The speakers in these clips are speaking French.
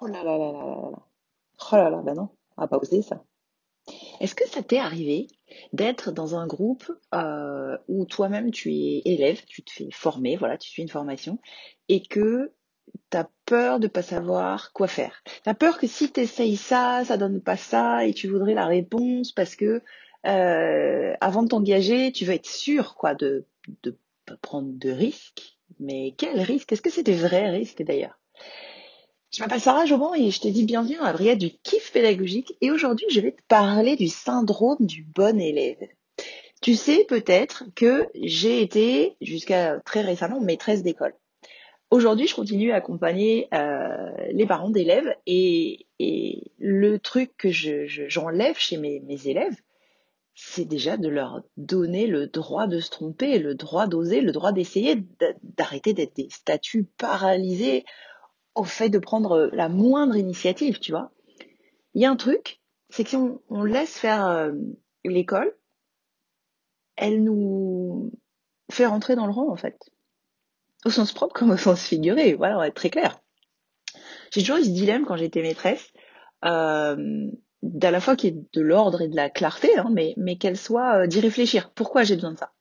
Oh là là là là là là. Oh là là, bah non, on va pas oser ça. Est-ce que ça t'est arrivé d'être dans un groupe euh, où toi-même tu es élève, tu te fais former, voilà, tu suis une formation, et que tu as peur de pas savoir quoi faire? Tu as peur que si tu essayes ça, ça donne pas ça, et tu voudrais la réponse parce que euh, avant de t'engager, tu veux être sûr quoi de de prendre de risques? Mais quel risque? Est-ce que c'est des vrais risques d'ailleurs? Je m'appelle Sarah Jobon et je te dis bienvenue dans la brigade du kiff pédagogique et aujourd'hui je vais te parler du syndrome du bon élève. Tu sais peut-être que j'ai été jusqu'à très récemment maîtresse d'école. Aujourd'hui je continue à accompagner euh, les parents d'élèves et, le truc que j'enlève je, chez mes, mes élèves c'est déjà de leur donner le droit de se tromper, le droit d'oser, le droit d'essayer, d'arrêter d'être des statues paralysées au fait de prendre la moindre initiative, tu vois. Il y a un truc, c'est que si on, laisse faire euh, l'école, elle nous fait rentrer dans le rang, en fait. Au sens propre comme au sens figuré, voilà, on va être très clair. J'ai toujours eu ce dilemme quand j'étais maîtresse, euh, d'à la fois qui est de l'ordre et de la clarté, hein, mais, qu'elle soit euh, d'y réfléchir. Pourquoi j'ai besoin de ça?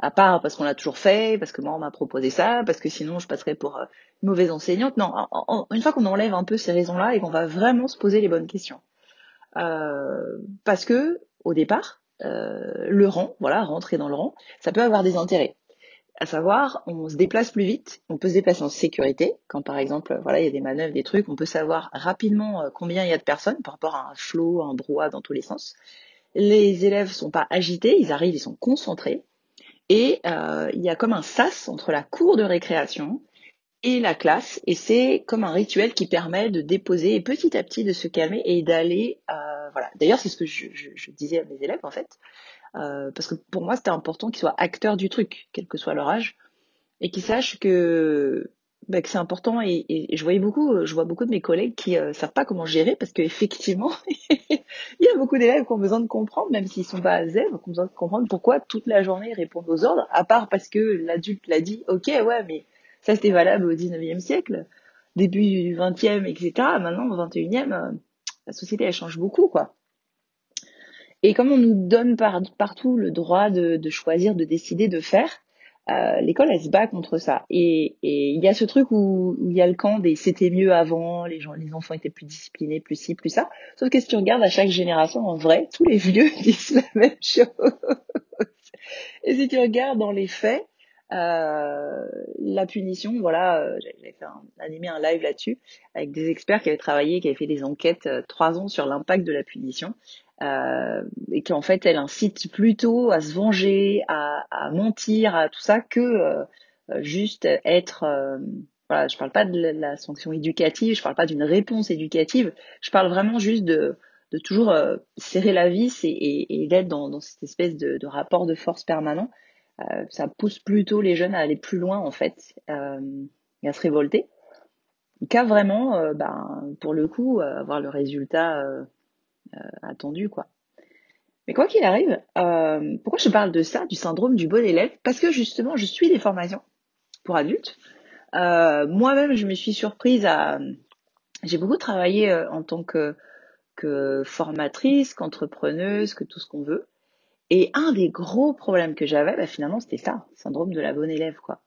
À part parce qu'on l'a toujours fait, parce que moi on m'a proposé ça, parce que sinon je passerais pour euh, mauvaise enseignante. Non, une fois qu'on enlève un peu ces raisons-là et qu'on va vraiment se poser les bonnes questions. Euh, parce que au départ, euh, le rang, voilà, rentrer dans le rang, ça peut avoir des intérêts. À savoir, on se déplace plus vite, on peut se déplacer en sécurité. Quand par exemple, voilà, il y a des manœuvres, des trucs, on peut savoir rapidement combien il y a de personnes par rapport à un flot, un brouhaha dans tous les sens. Les élèves sont pas agités, ils arrivent, ils sont concentrés. Et euh, il y a comme un sas entre la cour de récréation et la classe, et c'est comme un rituel qui permet de déposer et petit à petit de se calmer et d'aller, euh, voilà. D'ailleurs, c'est ce que je, je, je, disais à mes élèves en fait, euh, parce que pour moi c'était important qu'ils soient acteurs du truc, quel que soit leur âge, et qu'ils sachent que bah, que c'est important et, je voyais beaucoup, je vois beaucoup de mes collègues qui euh, savent pas comment gérer parce qu'effectivement, il y a beaucoup d'élèves qui ont besoin de comprendre, même s'ils sont pas à zèbre, qui ont besoin de comprendre pourquoi toute la journée ils répondent aux ordres, à part parce que l'adulte l'a dit, ok, ouais, mais ça c'était valable au 19e siècle, début du 20e, etc. Maintenant, au 21e, euh, la société elle change beaucoup, quoi. Et comme on nous donne par, partout le droit de choisir, de décider, de faire, euh, l'école elle se bat contre ça. Et il y a ce truc où il y a le camp des c'était mieux avant les gens les enfants étaient plus disciplinés plus ci plus ça. Sauf que si tu regardes à chaque génération en vrai tous les vieux disent la même chose. Et si tu regardes dans les faits euh, la punition, voilà, euh, j'avais animé un live là-dessus avec des experts qui avaient travaillé, qui avaient fait des enquêtes trois ans sur l'impact de la punition euh, et qu'en fait elle incite plutôt à se venger, à, à mentir, à tout ça que euh, juste être voilà, je parle pas de la sanction éducative, je parle pas d'une réponse éducative, je parle vraiment juste de, de toujours serrer la vis et, et, et d'être dans, dans, cette espèce de, de, rapport de force permanent. Euh, ça pousse plutôt les jeunes à aller plus loin en fait euh, et à se révolter qu'à vraiment, euh, ben, pour le coup, avoir le résultat attendu quoi. Mais quoi qu'il arrive, euh, pourquoi je parle de ça, du syndrome du bon élève? Parce que justement, je suis des formations pour adultes. Euh, Moi-même, je me suis surprise à... J'ai beaucoup travaillé en tant que, que formatrice, qu'entrepreneuse, que tout ce qu'on veut. Et un des gros problèmes que j'avais, bah, finalement, c'était ça, syndrome de la bonne élève, quoi.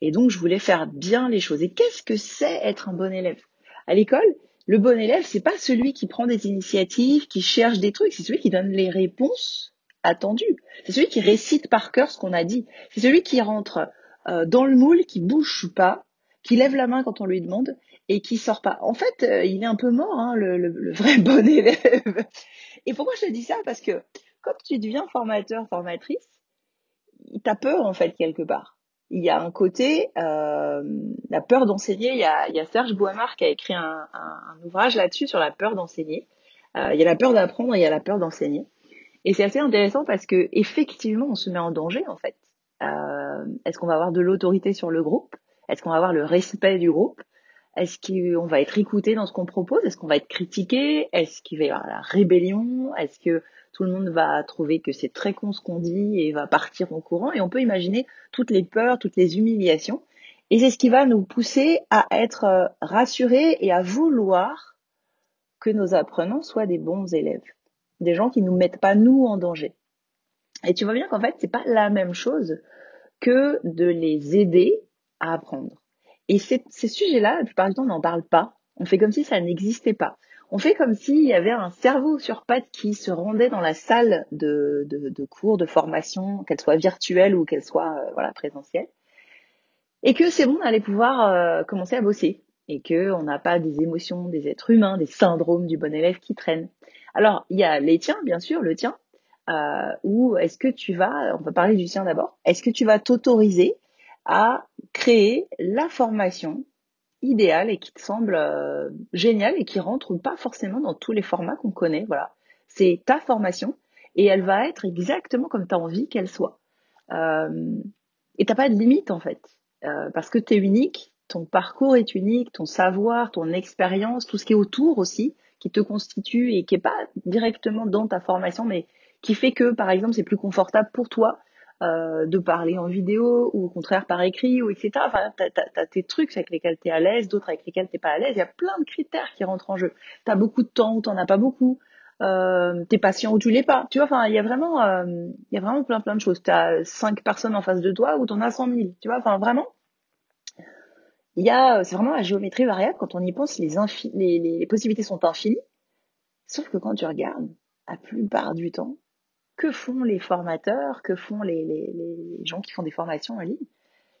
Et donc, je voulais faire bien les choses. Et qu'est-ce que c'est être un bon élève? À l'école, le bon élève, c'est pas celui qui prend des initiatives, qui cherche des trucs, c'est celui qui donne les réponses attendues. C'est celui qui récite par cœur ce qu'on a dit. C'est celui qui rentre euh, dans le moule, qui bouge pas, qui lève la main quand on lui demande et qui sort pas. En fait, euh, il est un peu mort, hein, le, le, le, vrai bon élève. Et pourquoi je te dis ça? Parce que quand tu deviens formateur, formatrice, t'as peur en fait quelque part. Il y a un côté, euh, la peur d'enseigner. Il y a, il y a Serge Boimard qui a écrit un, un, un ouvrage là-dessus sur la peur d'enseigner. Euh, il y a la peur d'apprendre il y a la peur d'enseigner. Et c'est assez intéressant parce que effectivement, on se met en danger en fait. Euh, Est-ce qu'on va avoir de l'autorité sur le groupe? Est-ce qu'on va avoir le respect du groupe? Est-ce qu'on va être écouté dans ce qu'on propose? Est-ce qu'on va être critiqué? Est-ce qu'il va y avoir la rébellion? Est-ce que tout le monde va trouver que c'est très con ce qu'on dit et va partir en courant. Et on peut imaginer toutes les peurs, toutes les humiliations. Et c'est ce qui va nous pousser à être euh, rassurés et à vouloir que nos apprenants soient des bons élèves, des gens qui nous mettent pas nous en danger. Et tu vois bien qu'en fait, c'est pas la même chose que de les aider à apprendre. Et ces, sujets-là, la plupart du temps, on n'en parle pas. On fait comme si ça n'existait pas. On fait comme s'il y avait un cerveau sur pattes qui se rendait dans la salle de, cours, de formation, qu'elle soit virtuelle ou qu'elle soit euh, présentielle, et que c'est bon d'aller pouvoir euh, commencer à bosser, et que on n'a pas des émotions des êtres humains, des syndromes du bon élève qui traînent. Alors il y a les tiens, bien sûr, le tien, euh, ou est-ce que tu vas, on va parler du tien d'abord, est-ce que tu vas t'autoriser à créer la formation idéale et qui te semble euh, géniale et qui rentre pas forcément dans tous les formats qu'on connaît. Voilà, c'est ta formation et elle va être exactement comme tu as envie qu'elle soit. Euh, et t'as pas de limite en fait, euh, parce que tu es unique, ton parcours est unique, ton savoir, ton expérience, tout ce qui est autour aussi, qui te constitue et qui est pas directement dans ta formation, mais qui fait que par exemple c'est plus confortable pour toi euh, de parler en vidéo ou au contraire par écrit ou etc. Enfin, t'as, as, tes trucs avec lesquels tu es à l'aise, d'autres avec lesquels t'es pas à l'aise. Il y a plein de critères qui rentrent en jeu. Tu as beaucoup de temps ou t'en as pas beaucoup. Euh, t'es patient ou tu l'es pas. Tu vois, enfin, il y a vraiment, euh, il y a vraiment plein plein de choses. Tu as cinq personnes en face de toi ou t'en as cent mille. Tu vois, enfin, vraiment. Il y a, c'est vraiment la géométrie variable. Quand on y pense, les, les, les possibilités sont infinies. Sauf que quand tu regardes, la plupart du temps, que font les formateurs, que font les, gens qui font des formations en ligne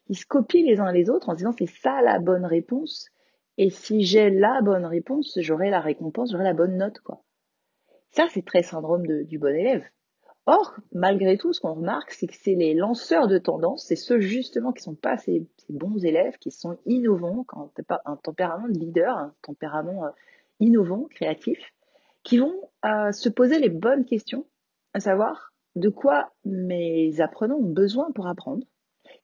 Ils se copient les uns les autres en disant c'est ça la bonne réponse. Et si j'ai la bonne réponse, j'aurai la récompense, j'aurai la bonne note, quoi. Ça, c'est très syndrome du bon élève. Or, malgré tout, ce qu'on remarque, c'est que c'est les lanceurs de tendance, c'est ceux justement qui sont pas ces, bons élèves, qui sont innovants, quand pas un tempérament de leader, un tempérament euh, innovant, créatif, qui vont euh, se poser les bonnes questions à savoir de quoi mes apprenants ont besoin pour apprendre,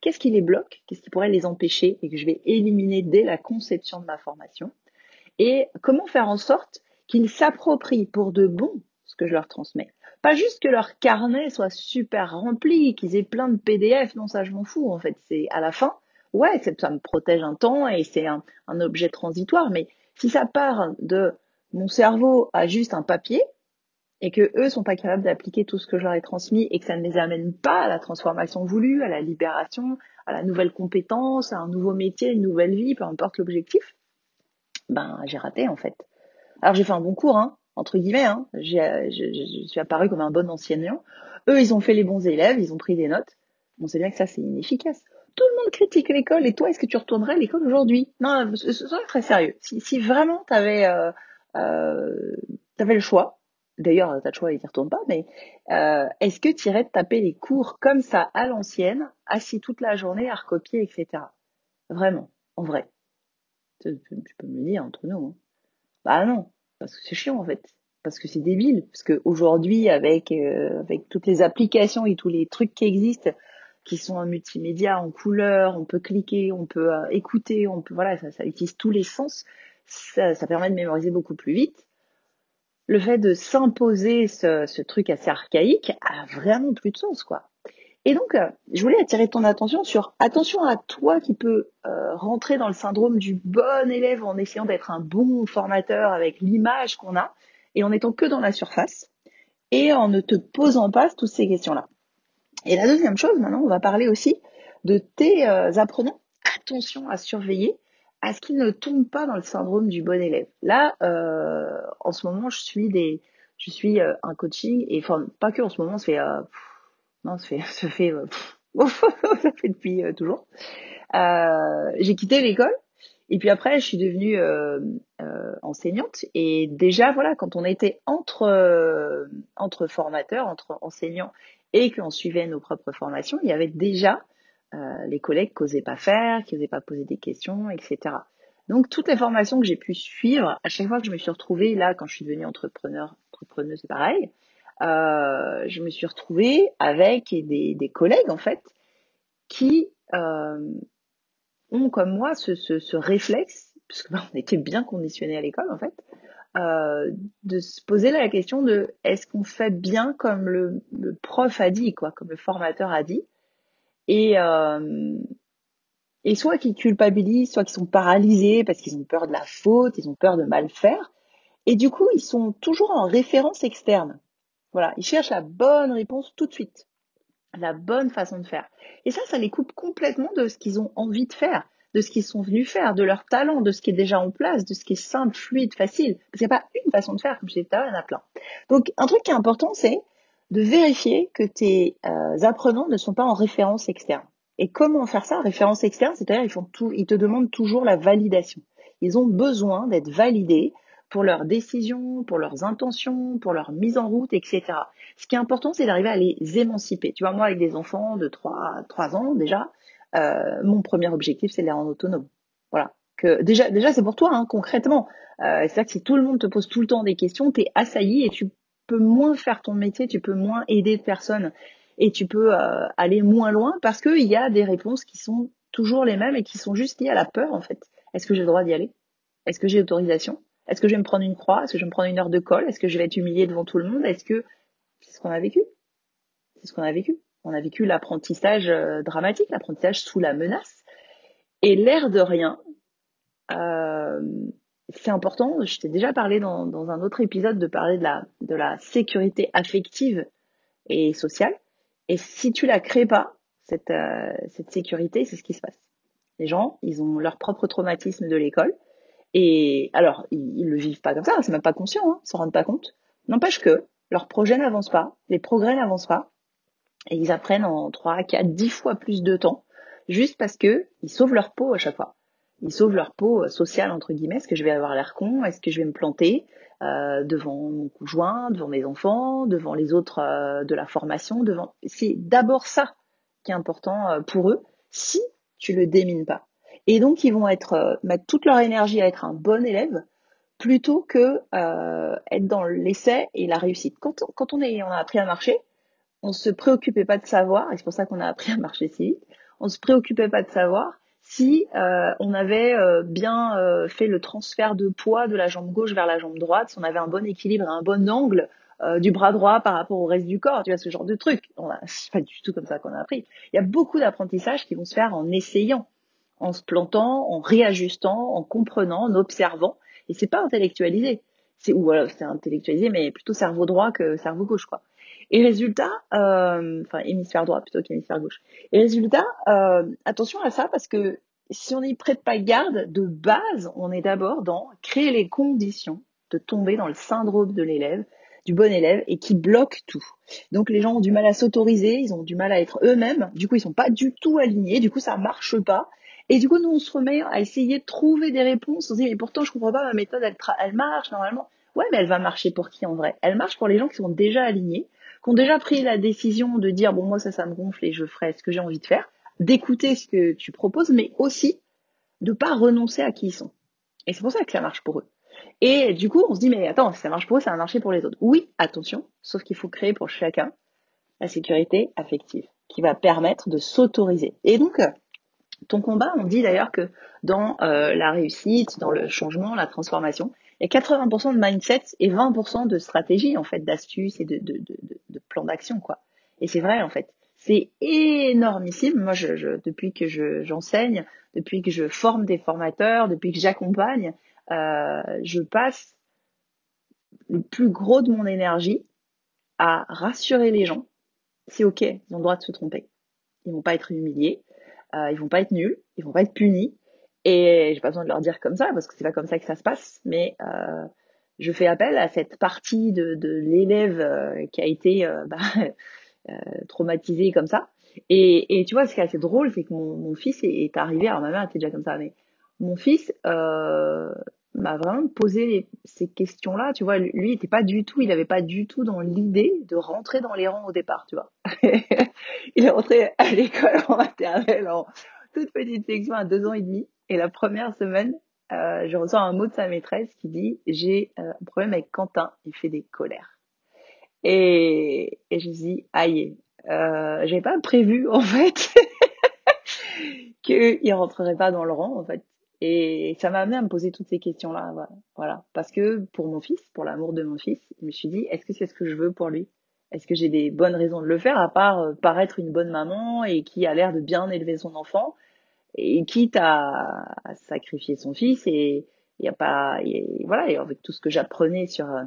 qu'est-ce qui les bloque, qu'est-ce qui pourrait les empêcher et que je vais éliminer dès la conception de ma formation, et comment faire en sorte qu'ils s'approprient pour de bon ce que je leur transmets? Pas juste que leur carnet soit super rempli, qu'ils aient plein de PDF, non ça je m'en fous en fait, c'est à la fin, ouais, ça me protège un temps et c'est un, un objet transitoire, mais si ça part de mon cerveau à juste un papier, et que eux sont pas capables d'appliquer tout ce que je leur ai transmis et que ça ne les amène pas à la transformation voulue, à la libération, à la nouvelle compétence, à un nouveau métier, une nouvelle vie, peu importe l'objectif, ben j'ai raté en fait. Alors j'ai fait un bon cours, hein, entre guillemets, hein, je, suis apparu comme un bon enseignant. Eux, ils ont fait les bons élèves, ils ont pris des notes. On sait bien que ça c'est inefficace. Tout le monde critique l'école et toi, est-ce que tu retournerais à l'école aujourd'hui? Non, ce serait très sérieux. Si, si vraiment tu avais, euh, euh, avais le choix, D'ailleurs, t'as le choix, il y retourne pas, mais euh, est-ce que tu irais taper les cours comme ça à l'ancienne, assis toute la journée à recopier, etc. Vraiment, en vrai. Tu, peux me le dire entre nous. Hein. Bah non, parce que c'est chiant en fait. Parce que c'est débile. Parce qu'aujourd'hui, avec, euh, avec toutes les applications et tous les trucs qui existent, qui sont en multimédia, en couleur, on peut cliquer, on peut euh, écouter, on peut, voilà, ça, ça utilise tous les sens. Ça permet de mémoriser beaucoup plus vite le fait de s'imposer ce, truc assez archaïque a vraiment plus de sens, quoi. Et donc, euh, je voulais attirer ton attention sur attention à toi qui peux euh, rentrer dans le syndrome du bon élève en essayant d'être un bon formateur avec l'image qu'on a et en étant que dans la surface et en ne te posant pas toutes ces questions-là. Et la deuxième chose, maintenant, on va parler aussi de tes euh, apprenants. Attention à surveiller à ce qu'il ne tombe pas dans le syndrome du bon élève. Là, euh, en ce moment, je suis des, je suis euh, un coaching et enfin pas que en ce moment, ça fait, euh, non, ça fait, ça fait, euh, ça fait depuis euh, toujours. J'ai quitté l'école et puis après, je suis devenue enseignante et déjà voilà, quand on était entre entre formateurs, entre enseignants et qu'on suivait nos propres formations, il y avait déjà les collègues qu'osaient pas faire, qui n'osaient pas poser des questions, etc. Donc toutes les formations que j'ai pu suivre, à chaque fois que je me suis retrouvée, là quand je suis devenue entrepreneur, entrepreneuse, c'est pareil, euh, je me suis retrouvée avec des, des collègues en fait qui euh, ont comme moi ce, ce, ce réflexe, puisque ben, on était bien conditionnés à l'école en fait, euh, de se poser la question de est-ce qu'on fait bien comme le, le prof a dit, quoi, comme le formateur a dit, et, euh, et soit qui culpabilisent, soit qui sont paralysés parce qu'ils ont peur de la faute, ils ont peur de mal faire. Et du coup, ils sont toujours en référence externe. Voilà, ils cherchent la bonne réponse tout de suite, la bonne façon de faire. Et ça, ça les coupe complètement de ce qu'ils ont envie de faire, de ce qu'ils sont venus faire, de leur talent, de ce qui est déjà en place, de ce qui est simple, fluide, facile. Parce qu'il n'y a pas une façon de faire, comme je disais tout à l'heure, il y en a plein. Donc, un truc qui est important, c'est de vérifier que tes euh, apprenants ne sont pas en référence externe. Et comment faire ça Référence externe, c'est-à-dire ils ils te demandent toujours la validation. Ils ont besoin d'être validés pour leurs décisions, pour leurs intentions, pour leur mise en route, etc. Ce qui est important, c'est d'arriver à les émanciper. Tu vois, moi, avec des enfants de 3, 3 ans déjà, euh, mon premier objectif, c'est de les rendre autonomes. Voilà. Que déjà, déjà, c'est pour toi, hein, concrètement. Euh, c'est-à-dire que si tout le monde te pose tout le temps des questions, t'es assailli et tu peux moins faire ton métier, tu peux moins aider de personnes et tu peux euh, aller moins loin parce qu'il y a des réponses qui sont toujours les mêmes et qui sont juste liées à la peur, en fait. Est-ce que j'ai le droit d'y aller? Est-ce que j'ai l'autorisation? Est-ce que je vais me prendre une croix? Est-ce que je vais me prendre une heure de colle? Est-ce que je vais être humiliée devant tout le monde? Est-ce que c'est ce qu'on a vécu C'est ce qu'on a vécu. On a vécu l'apprentissage euh, dramatique, l'apprentissage sous la menace. Et l'air de rien, euh, c'est important. Je t'ai déjà parlé dans, dans, un autre épisode de parler de la, de la sécurité affective et sociale. Et si tu la crées pas, cette, euh, cette sécurité, c'est ce qui se passe. Les gens, ils ont leur propre traumatisme de l'école et alors, ils, le vivent pas comme ça, c'est même pas conscient, hein, ils s'en rendent pas compte. N'empêche que leur projet n'avance pas, les progrès n'avancent pas, et ils apprennent en 3, 4, 10 fois plus de temps, juste parce que ils sauvent leur peau à chaque fois. Ils sauvent leur peau euh, sociale, entre guillemets. Est-ce que je vais avoir l'air con? Est-ce que je vais me planter euh, devant mon conjoint, devant mes enfants, devant les autres euh, de la formation devant... C'est d'abord ça qui est important euh, pour eux, si tu le démines pas. Et donc, ils vont être euh, mettre toute leur énergie à être un bon élève plutôt que euh, être dans l'essai et la réussite. Quand, on, quand on, est, on a appris à marcher, on se préoccupait pas de savoir, et c'est pour ça qu'on a appris à marcher si vite, on se préoccupait pas de savoir si euh, on avait euh, bien euh, fait le transfert de poids de la jambe gauche vers la jambe droite, si on avait un bon équilibre et un bon angle euh, du bras droit par rapport au reste du corps, tu vois, ce genre de truc. C'est pas du tout comme ça qu'on a appris. Il y a beaucoup d'apprentissages qui vont se faire en essayant en se plantant, en réajustant, en comprenant, en observant. Et c'est pas intellectualisé. C'est ou voilà, c'est intellectualisé, mais plutôt cerveau droit que cerveau gauche, quoi. Et résultat, euh, enfin hémisphère droit plutôt qu'hémisphère gauche. Et résultat, euh, attention à ça parce que si on n'y prête pas garde, de base, on est d'abord dans créer les conditions de tomber dans le syndrome de l'élève, du bon élève et qui bloque tout. Donc les gens ont du mal à s'autoriser, ils ont du mal à être eux-mêmes, du coup ils sont pas du tout alignés, du coup ça marche pas et du coup, nous, on se remet à essayer de trouver des réponses. On se dit, mais pourtant, je comprends pas, ma méthode, elle, elle marche normalement. Ouais, mais elle va marcher pour qui en vrai? Elle marche pour les gens qui sont déjà alignés, qui ont déjà pris la décision de dire, bon, moi, ça, ça me gonfle et je ferai ce que j'ai envie de faire, d'écouter ce que tu proposes, mais aussi de pas renoncer à qui ils sont. Et c'est pour ça que ça marche pour eux. Et du coup, on se dit, mais attends, si ça marche pour eux, ça va marcher pour les autres. Oui, attention, sauf qu'il faut créer pour chacun la sécurité affective qui va permettre de s'autoriser. Et donc, ton combat, on dit d'ailleurs que dans euh, la réussite, dans le changement, la transformation, il y a 80% de mindset et 20% de stratégie, en fait, d'astuces et de, de, de, de plan d'action, quoi. Et c'est vrai, en fait. C'est énormissime. Moi, depuis que je, j'enseigne, depuis que je forme des formateurs, depuis que j'accompagne, euh, je passe le plus gros de mon énergie à rassurer les gens. C'est ok, ils ont le droit de se tromper. Ils vont pas être humiliés euh, ils vont pas être nuls, ils vont pas être punis. Et j'ai pas besoin de leur dire comme ça parce que c'est pas comme ça que ça se passe. Mais euh, je fais appel à cette partie de, de l'élève euh, qui a été euh, bah, euh, traumatisé comme ça. Et, et, tu vois, ce qui est assez drôle, c'est que mon, mon, fils est, arrivé. Alors ma mère était déjà comme ça, mais mon fils m'a vraiment posé ces questions-là. Tu vois, lui, était pas du tout, il avait pas du tout dans l'idée de rentrer dans les rangs au départ. Tu vois, il est rentré à l'école en maternelle en toute petite section à deux ans et demi. Et la première semaine, euh, je reçois un mot de sa maîtresse qui dit j'ai euh, un problème avec Quentin, il fait des colères. Et, et je dis aïe, euh, j'avais pas prévu en fait qu'il rentrerait pas dans le rang en fait. Et ça m'a amené à me poser toutes ces questions-là, voilà. Parce que pour mon fils, pour l'amour de mon fils, je me suis dit, est-ce que c'est ce que je veux pour lui? Est-ce que j'ai des bonnes raisons de le faire à part euh, paraître une bonne maman et qui a l'air de bien élever son enfant? Et quitte à, sacrifier son fils et il y a pas voilà et avec tout ce que j'apprenais sur euh,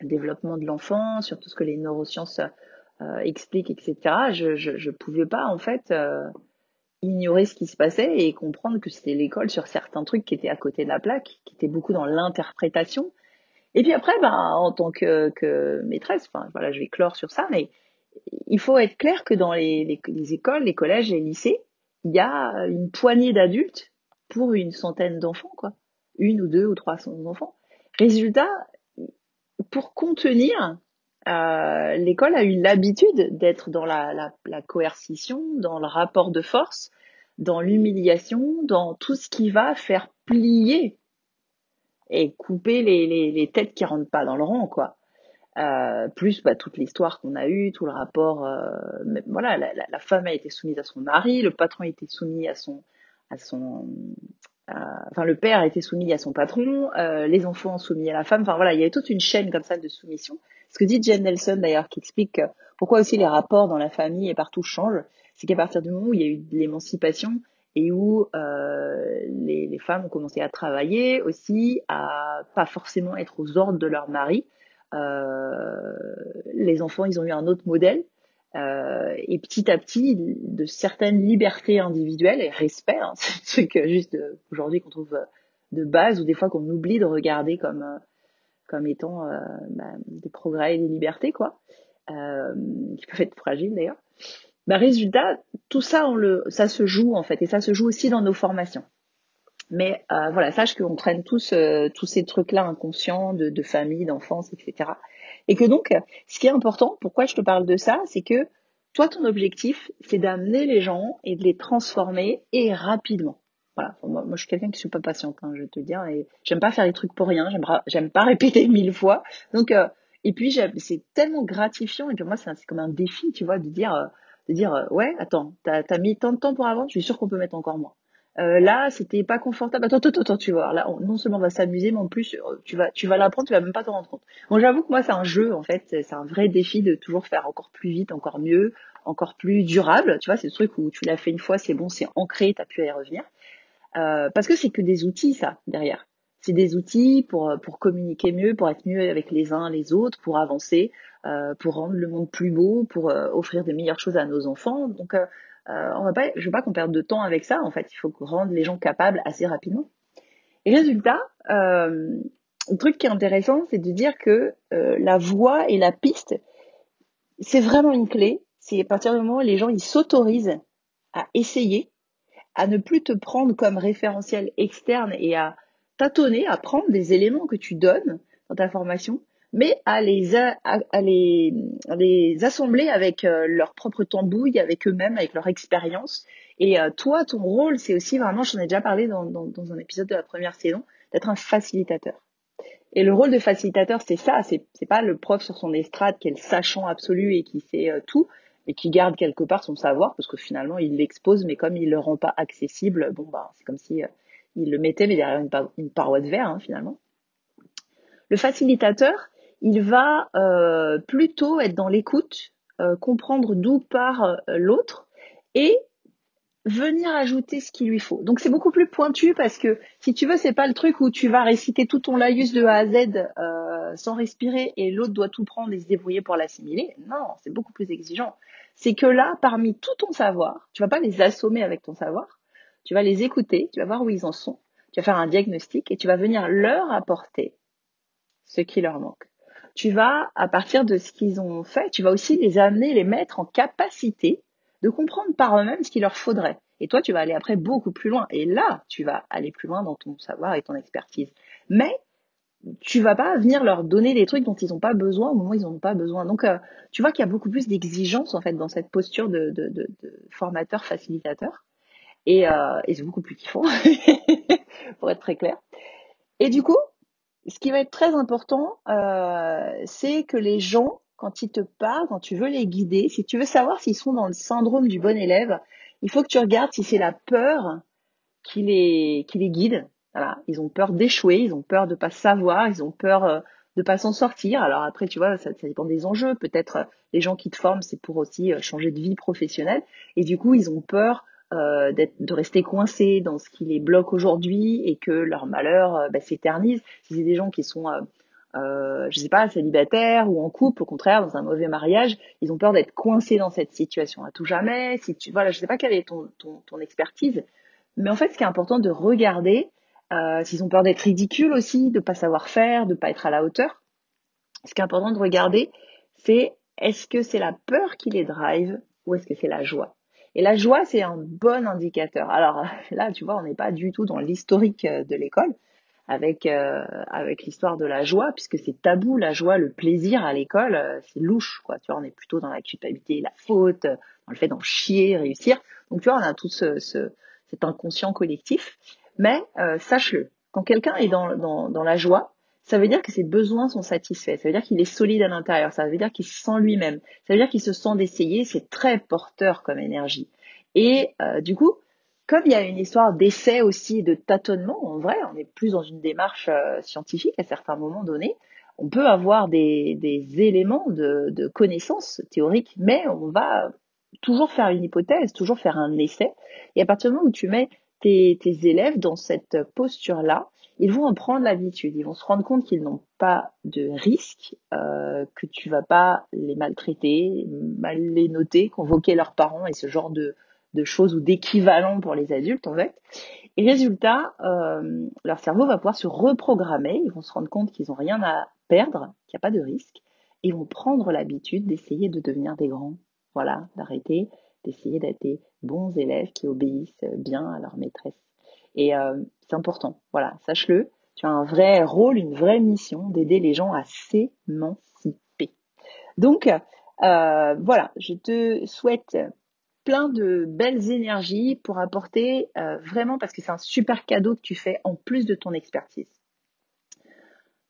le développement de l'enfant sur tout ce que les neurosciences euh, expliquent etc je, je je pouvais pas en fait euh, ignorer ce qui se passait et comprendre que c'était l'école sur certains trucs qui étaient à côté de la plaque qui étaient beaucoup dans l'interprétation. Et puis après ben en tant que, que maîtresse enfin voilà je vais clore sur ça mais il faut être clair que dans les, les, les écoles les collèges les lycées il y a une poignée d'adultes pour une centaine d'enfants, quoi. Une ou deux ou trois cents enfants. Résultat, pour contenir, euh, l'école a eu l'habitude d'être dans la, coercition, dans le rapport de force, dans l'humiliation, dans tout ce qui va faire plier et couper les, les têtes qui rentrent pas dans le rang, quoi. Euh, plus bah, toute l'histoire qu'on a eue, tout le rapport. Euh, voilà, la, la, la, femme a été soumise à son mari, le patron a été soumis à son, à son, euh, enfin le père a été soumis à son patron, euh, les enfants soumis à la femme. Enfin voilà, il y a toute une chaîne comme ça de soumission. Ce que dit Jen Nelson d'ailleurs, qui explique pourquoi aussi les rapports dans la famille et partout changent, c'est qu'à partir du moment où il y a eu l'émancipation et où euh, les, les, femmes ont commencé à travailler aussi, à pas forcément être aux ordres de leur mari, les enfants, ils ont eu un autre modèle. Euh, et petit à petit, de certaines libertés individuelles et respect, hein, c'est un truc juste aujourd'hui qu'on trouve de base ou des fois qu'on oublie de regarder comme comme étant euh, bah, des progrès et des libertés quoi, euh, qui peuvent être fragiles d'ailleurs. Bah, résultat, tout ça on le, ça se joue en fait et ça se joue aussi dans nos formations. Mais euh, voilà, sache qu'on traîne tous euh, tous ces trucs-là inconscients de, de famille, d'enfance, etc. Et que donc, ce qui est important, pourquoi je te parle de ça, c'est que toi, ton objectif, c'est d'amener les gens et de les transformer et rapidement. Voilà. Moi, je suis quelqu'un qui suis pas patiente, hein, je vais te dire, et j'aime pas faire les trucs pour rien. J'aime pas, répéter mille fois. Donc, euh, et puis c'est tellement gratifiant. Et puis moi, c'est comme un défi, tu vois, de dire, de dire, ouais, attends, t'as as mis tant de temps pour avant, je suis sûr qu'on peut mettre encore moins. Euh, là, c'était pas confortable. Attends, attends, attends, tu vois. Là, non seulement on va s'amuser, mais en plus, euh, tu vas, tu vas l'apprendre, tu vas même pas t'en rendre compte. Bon, j'avoue que moi, c'est un jeu, en fait. C'est un vrai défi de toujours faire encore plus vite, encore mieux, encore plus durable. Tu vois, c'est ce truc où tu l'as fait une fois, c'est bon, c'est ancré, t'as pu y revenir. Euh, parce que c'est que des outils, ça, derrière. C'est des outils pour, pour communiquer mieux, pour être mieux avec les uns, les autres, pour avancer, euh, pour rendre le monde plus beau, pour euh, offrir des meilleures choses à nos enfants. Donc, euh, on va pas, je veux pas qu'on perde de temps avec ça. En fait, il faut rendre les gens capables assez rapidement. Et résultat, euh, le truc qui est intéressant, c'est de dire que euh, la voie et la piste, c'est vraiment une clé. C'est à partir du moment où les gens ils s'autorisent à essayer, à ne plus te prendre comme référentiel externe et à tâtonner, à prendre des éléments que tu donnes dans ta formation mais à les, à, les, les assembler avec euh, leur propre tambouille, avec eux-mêmes, avec leur expérience. Et euh, toi, ton rôle, c'est aussi vraiment, j'en ai déjà parlé dans, dans, un épisode de la première saison, d'être un facilitateur. Et le rôle de facilitateur, c'est ça, c'est, pas le prof sur son estrade qui est le sachant absolu et qui sait euh, tout, mais qui garde quelque part son savoir, parce que finalement, il l'expose, mais comme il le rend pas accessible, bon, bah, c'est comme si il le mettait, mais derrière une, une paroi de verre, hein, finalement. Le facilitateur, il va euh, plutôt être dans l'écoute, euh, comprendre d'où part euh, l'autre et venir ajouter ce qu'il lui faut. Donc c'est beaucoup plus pointu parce que si tu veux, c'est pas le truc où tu vas réciter tout ton laïus de A à Z sans respirer et l'autre doit tout prendre et se débrouiller pour l'assimiler. Non, c'est beaucoup plus exigeant. C'est que là, parmi tout ton savoir, tu vas pas les assommer avec ton savoir, tu vas les écouter, tu vas voir où ils en sont, tu vas faire un diagnostic et tu vas venir leur apporter ce qui leur manque tu vas, à partir de ce qu'ils ont fait, tu vas aussi les amener, les mettre en capacité de comprendre par eux-mêmes ce qu'il leur faudrait. Et toi, tu vas aller après beaucoup plus loin. Et là, tu vas aller plus loin dans ton savoir et ton expertise. Mais tu vas pas venir leur donner des trucs dont ils n'ont pas besoin au moment où ils n'en ont pas besoin. Donc, euh, tu vois qu'il y a beaucoup plus d'exigences en fait dans cette posture de formateur facilitateur. Et, euh, et c'est beaucoup plus kiffant, pour être très clair. Et du coup, ce qui va être très important, euh, c'est que les gens, quand ils te parlent, quand tu veux les guider, si tu veux savoir s'ils sont dans le syndrome du bon élève, il faut que tu regardes si c'est la peur qui les, qui les guide. Voilà. Ils ont peur d'échouer, ils ont peur de pas savoir, ils ont peur euh, de pas s'en sortir. Alors après, tu vois, ça, ça dépend des enjeux. Peut-être euh, les gens qui te forment, c'est pour aussi changer de vie professionnelle. Et du coup, ils ont peur euh, de rester coincés dans ce qui les bloque aujourd'hui et que leur malheur euh, bah, s'éternise. Si c'est des gens qui sont, euh, euh, je sais pas, célibataires ou en couple, au contraire, dans un mauvais mariage, ils ont peur d'être coincés dans cette situation à tout jamais. Si tu, voilà, je sais pas quelle est ton, ton, expertise, mais en fait, ce qui est important de regarder, euh, s'ils ont peur d'être ridicules aussi, de pas savoir faire, de pas être à la hauteur. Ce qui est important de regarder, c'est est-ce que c'est la peur qui les drive ou est-ce que c'est la joie? Et la joie, c'est un bon indicateur. Alors là, tu vois, on n'est pas du tout dans l'historique euh, de l'école avec euh, avec l'histoire de la joie puisque c'est tabou. La joie le plaisir à l'école euh, c'est louche quoi. Tu vois on est plutôt dans la culpabilité la faute dans le fait d'en chier réussir. Donc tu vois on a tout ce, ce cet inconscient collectif. Mais euh, sache-le quand quelqu'un est dans, dans dans la joie ça veut dire que ses besoins sont satisfaits. Ça veut dire qu'il est solide à l'intérieur. Ça veut dire qu'il se sent lui-même. Ça veut dire qu'il se sent d'essayer. C'est très porteur comme énergie. Et euh, du coup, comme il y a une histoire d'essai aussi, de tâtonnement, en vrai, on est plus dans une démarche euh, scientifique à certains moments donnés. On peut avoir des, éléments de, de connaissances théoriques, mais on va toujours faire une hypothèse, toujours faire un essai. Et à partir du moment où tu mets tes élèves dans cette posture-là, ils vont en prendre l'habitude. Ils vont se rendre compte qu'ils n'ont pas de risque, euh, que tu vas pas les maltraiter, mal les noter, convoquer leurs parents et ce genre de, de choses ou d'équivalent pour les adultes en fait. Et résultat, euh, leur cerveau va pouvoir se reprogrammer. Ils vont se rendre compte qu'ils n'ont rien à perdre, qu'il n'y a pas de risque. Et ils vont prendre l'habitude d'essayer de devenir des grands. Voilà, d'arrêter d'essayer d'être des bons élèves qui obéissent bien à leur maîtresse. Et euh, c'est important. Voilà, sache-le. Tu as un vrai rôle, une vraie mission d'aider les gens à s'émanciper. Donc, euh, voilà, je te souhaite plein de belles énergies pour apporter euh, vraiment, parce que c'est un super cadeau que tu fais en plus de ton expertise.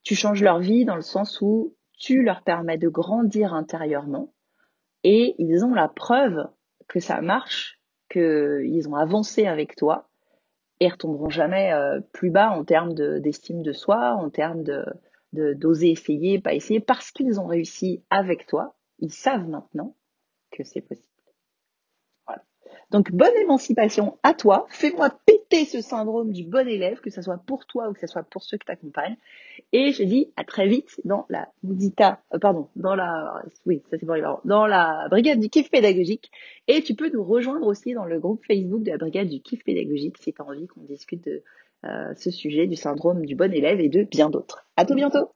Tu changes leur vie dans le sens où tu leur permets de grandir intérieurement et ils ont la preuve que ça marche, qu'ils ont avancé avec toi et retomberont jamais euh, plus bas en termes d'estime de, soi, en termes de d'oser essayer, pas essayer, parce qu'ils ont réussi avec toi. Ils savent maintenant que c'est possible. Donc bonne émancipation à toi. Fais-moi péter ce syndrome du bon élève, que ce soit pour toi ou que ce soit pour ceux que t'accompagnent. Et je dis à très vite dans la Moudita, euh, pardon, dans la, oui, ça c'est pour les parents, dans la brigade du kiff pédagogique. Et tu peux nous rejoindre aussi dans le groupe Facebook de la brigade du kiff pédagogique si tu as envie qu'on discute de euh, ce sujet du syndrome du bon élève et de bien d'autres. À tout bientôt!